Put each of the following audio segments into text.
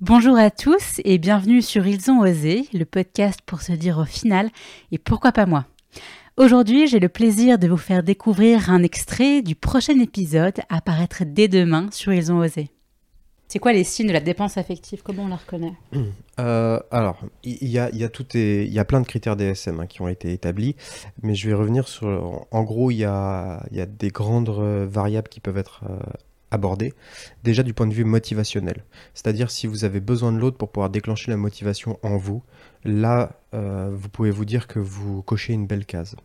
Bonjour à tous et bienvenue sur Ils ont osé, le podcast pour se dire au final et pourquoi pas moi. Aujourd'hui, j'ai le plaisir de vous faire découvrir un extrait du prochain épisode à paraître dès demain sur Ils ont osé. C'est quoi les signes de la dépense affective? Comment on la reconnaît? Euh, Alors, il y, a, y, a tout y a plein de critères DSM hein, qui ont été établis, mais je vais revenir sur... En gros, il y a, y a, des grandes variables qui peuvent être euh, abordées. Déjà du point de vue motivationnel. C'est-à-dire si vous avez besoin de l'autre pour pouvoir déclencher la motivation en vous, là, euh, vous pouvez vous dire que vous cochez une belle case.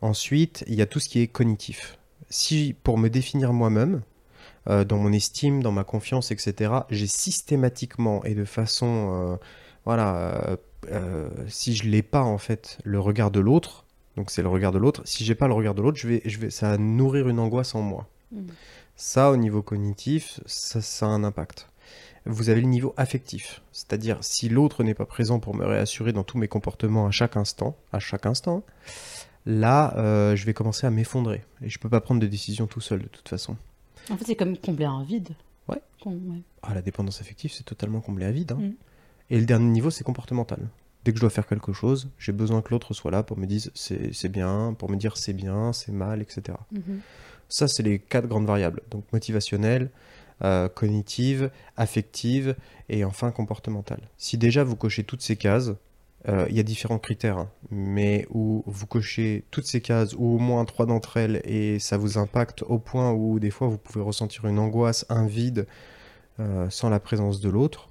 Ensuite, il y a tout ce qui est cognitif. Si pour me définir moi-même, euh, dans mon estime, dans ma confiance, etc. J'ai systématiquement et de façon, euh, voilà, si je l'ai pas en fait le regard de l'autre, donc c'est le regard de l'autre. Si j'ai pas le regard de l'autre, je vais, je vais, ça va nourrir une angoisse en moi. Mmh. Ça, au niveau cognitif, ça, ça a un impact vous avez le niveau affectif. C'est-à-dire, si l'autre n'est pas présent pour me réassurer dans tous mes comportements à chaque instant, à chaque instant, là, je vais commencer à m'effondrer. Et je peux pas prendre de décision tout seul, de toute façon. En fait, c'est comme combler un vide. Ouais. Ah, la dépendance affective, c'est totalement combler un vide. Hein. Mm. Et le dernier niveau, c'est comportemental. Dès que je dois faire quelque chose, j'ai besoin que l'autre soit là pour me dire c'est bien, pour me dire c'est bien, c'est mal, etc. Ça, c'est les quatre grandes variables. Donc motivationnelle, euh, cognitive, affective et enfin comportementale. Si déjà vous cochez toutes ces cases, euh, il y a différents critères, hein. mais où vous cochez toutes ces cases, ou au moins trois d'entre elles, et ça vous impacte au point où des fois vous pouvez ressentir une angoisse, un vide, euh, sans la présence de l'autre,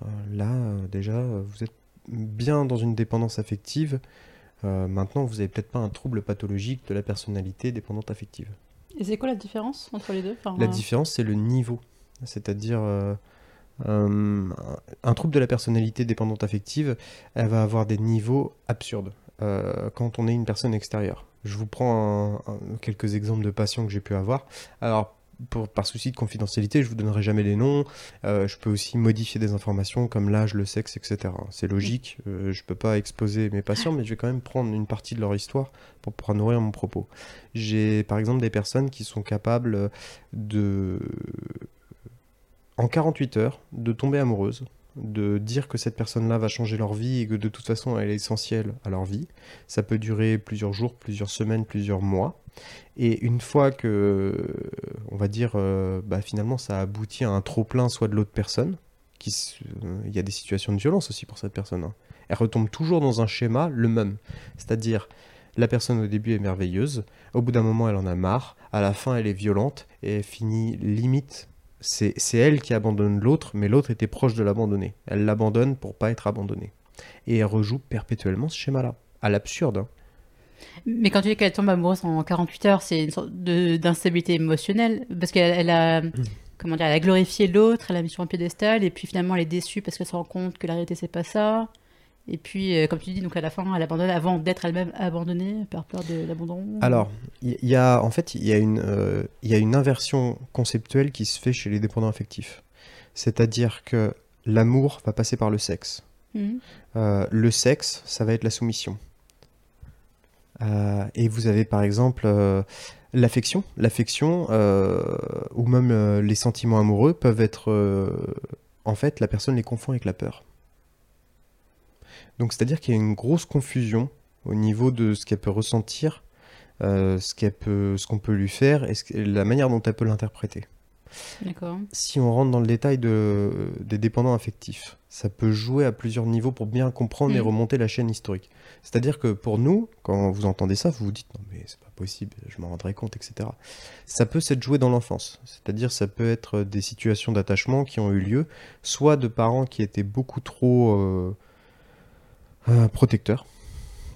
euh, là déjà vous êtes bien dans une dépendance affective. Maintenant, vous n'avez peut-être pas un trouble pathologique de la personnalité dépendante affective. Et c'est quoi la différence entre les deux? La différence, c'est le niveau. C'est-à-dire, euh, un trouble de la personnalité dépendante affective, elle va avoir des niveaux absurdes euh, quand on est une personne extérieure. Je vous prends quelques exemples de patients que j'ai pu avoir. Alors, pour, par souci de confidentialité, je vous donnerai jamais les noms. Euh, je peux aussi modifier des informations comme l'âge, le sexe, etc. C'est logique. Je je peux pas exposer mes patients, mais je vais quand même prendre une partie de leur histoire pour pouvoir nourrir mon propos. J'ai par exemple des personnes qui sont capables de en 48 heures, de tomber amoureuse, de dire que cette personne-là va changer leur vie et que de toute façon elle est essentielle à leur vie. Ça peut durer plusieurs jours, plusieurs semaines, plusieurs mois. Et une fois que, on va dire, euh, bah, finalement ça aboutit à un trop-plein soit de l'autre personne, euh, il y a des situations de violence aussi pour cette personne. Hein. Elle retombe toujours dans un schéma le même. C'est-à-dire, la personne au début est merveilleuse, au bout d'un moment elle en a marre, à la fin elle est violente et elle finit limite c'est elle qui abandonne l'autre, mais l'autre était proche de l'abandonner. Elle l'abandonne pour pas être abandonnée. Et elle rejoue perpétuellement ce schéma-là, à l'absurde. Hein. Mais quand tu dis qu'elle tombe amoureuse en 48 heures, c'est une sorte d'instabilité émotionnelle, parce qu'elle a, mm. comment dire, elle a glorifié l'autre, elle l'a mis sur un piédestal, et puis finalement elle est déçue parce qu'elle se rend compte que la réalité c'est pas ça. Et puis, euh, comme tu dis, donc à la fin, elle abandonne avant d'être elle-même abandonnée par peur de l'abandon. Alors, il y, a en fait, il y a une, euh, il y a une inversion conceptuelle qui se fait chez les dépendants affectifs. C'est-à-dire que l'amour va passer par le sexe. Mhm. Euh, le sexe, ça va être la soumission. et vous avez par exemple l'affection, l'affection ou même les sentiments amoureux peuvent être, en fait, la personne les confond avec la peur. Donc c'est-à-dire qu'il y a une grosse confusion au niveau de ce qu'elle peut ressentir, euh, ce qu'elle peut, ce qu'on peut lui faire et, la manière dont elle peut l'interpréter. Si on rentre dans le détail de, des dépendants affectifs, ça peut jouer à plusieurs niveaux pour bien comprendre et mm. remonter la chaîne historique. C'est-à-dire que pour nous, quand vous entendez ça, vous vous dites non mais c'est pas possible, je m'en rendrai compte, etc. Ça peut s'être joué dans l'enfance. C'est-à-dire ça peut être des situations d'attachement qui ont eu lieu, soit de parents qui étaient beaucoup trop euh, euh, protecteurs.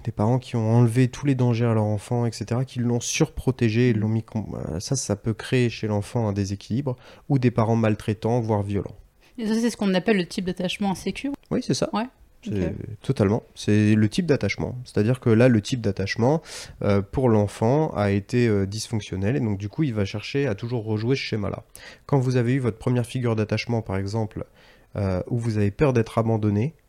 Des parents qui ont enlevé tous les dangers à leur enfant, etc., qui l'ont surprotégé, l'ont mis. Euh, ça, ça peut créer chez l'enfant un déséquilibre, ou des parents maltraitants, voire violents. Et ça, c'est ce qu'on appelle le type d'attachement insécure? Oui, c'est ça. Ouais. Totalement. C'est le type d'attachement. C'est-à-dire que là, le type d'attachement euh, pour l'enfant a été dysfonctionnel et donc du coup, il va chercher à toujours rejouer ce schéma-là. Quand vous avez eu votre première figure d'attachement, par exemple, où vous avez peur d'être abandonné, euh,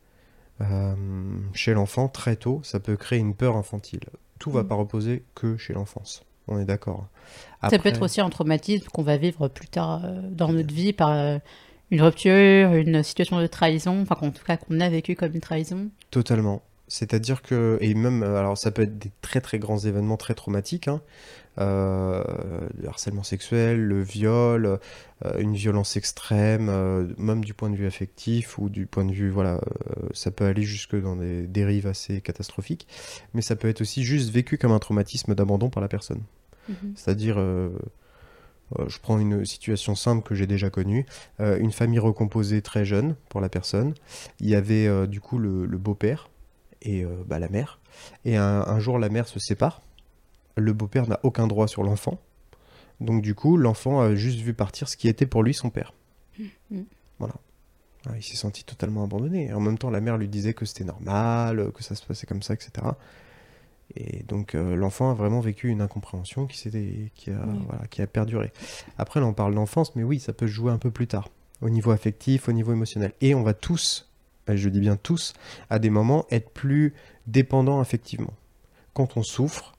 chez l'enfant, très tôt, ça peut créer une peur infantile. Tout va mm. pas reposer que chez l'enfance. On est d'accord. Ça peut être aussi un traumatisme qu'on va vivre plus tard euh, dans notre vie par euh, une rupture, une situation de trahison, enfin en tout cas qu'on a vécu comme une trahison. Totalement. C'est-à-dire que, et même, euh, alors ça peut être des très très grands événements très traumatiques, hein, euh, le harcèlement sexuel, le viol, euh, une violence extrême, euh, même du point de vue affectif ou du point de vue, voilà, ça peut aller jusque dans des dérives assez catastrophiques, mais ça peut être aussi juste vécu comme un traumatisme d'abandon par la personne. Mhm. C'est-à-dire, je prends une situation simple que j'ai déjà connue, une famille recomposée très jeune pour la personne. Il y avait du coup le, le beau-père et euh, bah, la mère. Et un, un jour, la mère se sépare. Le beau-père n'a aucun droit sur l'enfant. Donc du coup, l'enfant a juste vu partir ce qui était pour lui son père. Mhm. Voilà. Ah, Il s'est senti totalement abandonné. Et en même temps, la mère lui disait que c'était normal, que ça se passait comme ça, etc. Et donc euh, l'enfant a vraiment vécu une incompréhension qui, qui, a, Oui. voilà, qui a perduré. Après, là, on parle d'enfance, mais oui, ça peut se jouer un peu plus tard, au niveau affectif, au niveau émotionnel. Et on va tous, et je dis bien tous, à des moments être plus dépendants affectivement. Quand on souffre,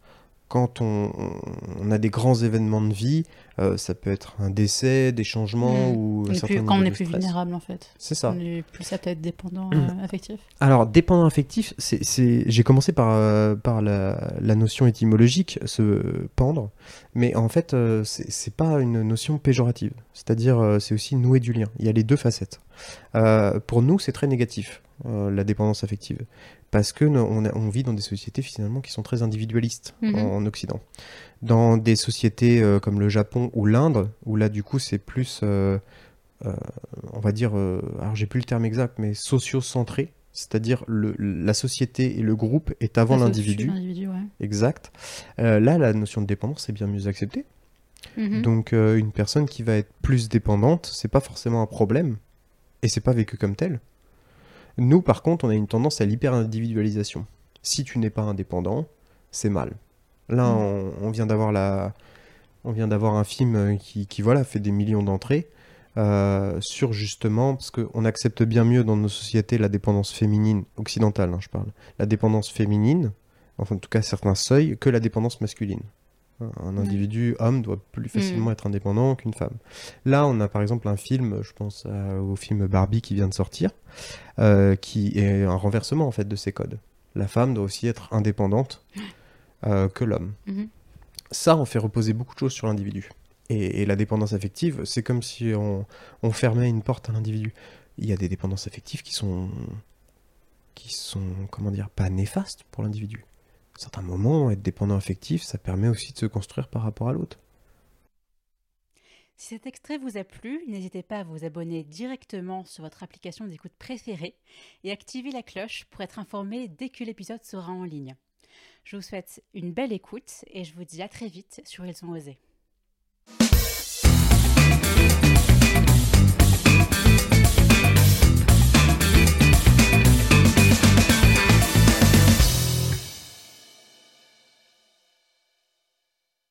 quand on a des grands événements de vie, euh, ça peut être un décès, des changements Mm. ou plus- quand on est plus stress. vulnérable en fait. C'est ça. On est plus apte à être dépendant Mm. euh, affectif. Alors, dépendant affectif, c'est, j'ai commencé par, euh, par la, la notion étymologique, se pendre, mais en fait, c'est, pas une notion péjorative. C'est-à-dire, c'est aussi nouer du lien. Il y a les deux facettes. Pour nous, c'est très négatif, la dépendance affective, parce que on, a- on vit dans des sociétés finalement qui sont très individualistes Mhm. en, en Occident. Dans des sociétés euh, comme le Japon ou l'Inde, où là, du coup, c'est plus, euh, euh, on va dire, alors j'ai plus le terme exact, mais socio-centré, c'est-à-dire la société et le groupe est avant l'individu, ouais. exact. Là, la notion de dépendance est bien mieux acceptée. Mhm. Donc, euh, une personne qui va être plus dépendante, c'est pas forcément un problème, et c'est pas vécu comme tel. Nous, par contre, on a une tendance à l'hyper-individualisation. Si tu n'es pas indépendant, c'est mal. Là, Mm. on, on vient d'avoir la, on vient d'avoir un film euh, qui, qui, voilà fait des millions d'entrées euh, sur justement parce qu'on accepte bien mieux dans nos sociétés la dépendance féminine occidentale, hein, je parle, la dépendance féminine, enfin en tout cas certains seuils, que la dépendance masculine. Un Ouais. individu homme doit plus facilement être indépendant qu'une femme. Là, on a par exemple un film, je pense au film Barbie qui vient de sortir, euh, qui est un renversement en fait de ces codes. La femme doit aussi être indépendante euh, que l'homme. Mhm. Ça, on fait reposer beaucoup de choses sur l'individu. Et, et la dépendance affective, c'est comme si on, on fermait une porte à l'individu. Il y a des dépendances affectives qui sont, qui sont, comment dire, pas néfastes pour l'individu. À certains moments, être dépendant affectif, ça permet aussi de se construire par rapport à l'autre. Si cet extrait vous a plu, n'hésitez pas à vous abonner directement sur votre application d'écoute préférée et activer la cloche pour être informé dès que l'épisode sera en ligne. Je vous souhaite une belle écoute et je vous dis à très vite sur Ils ont osé.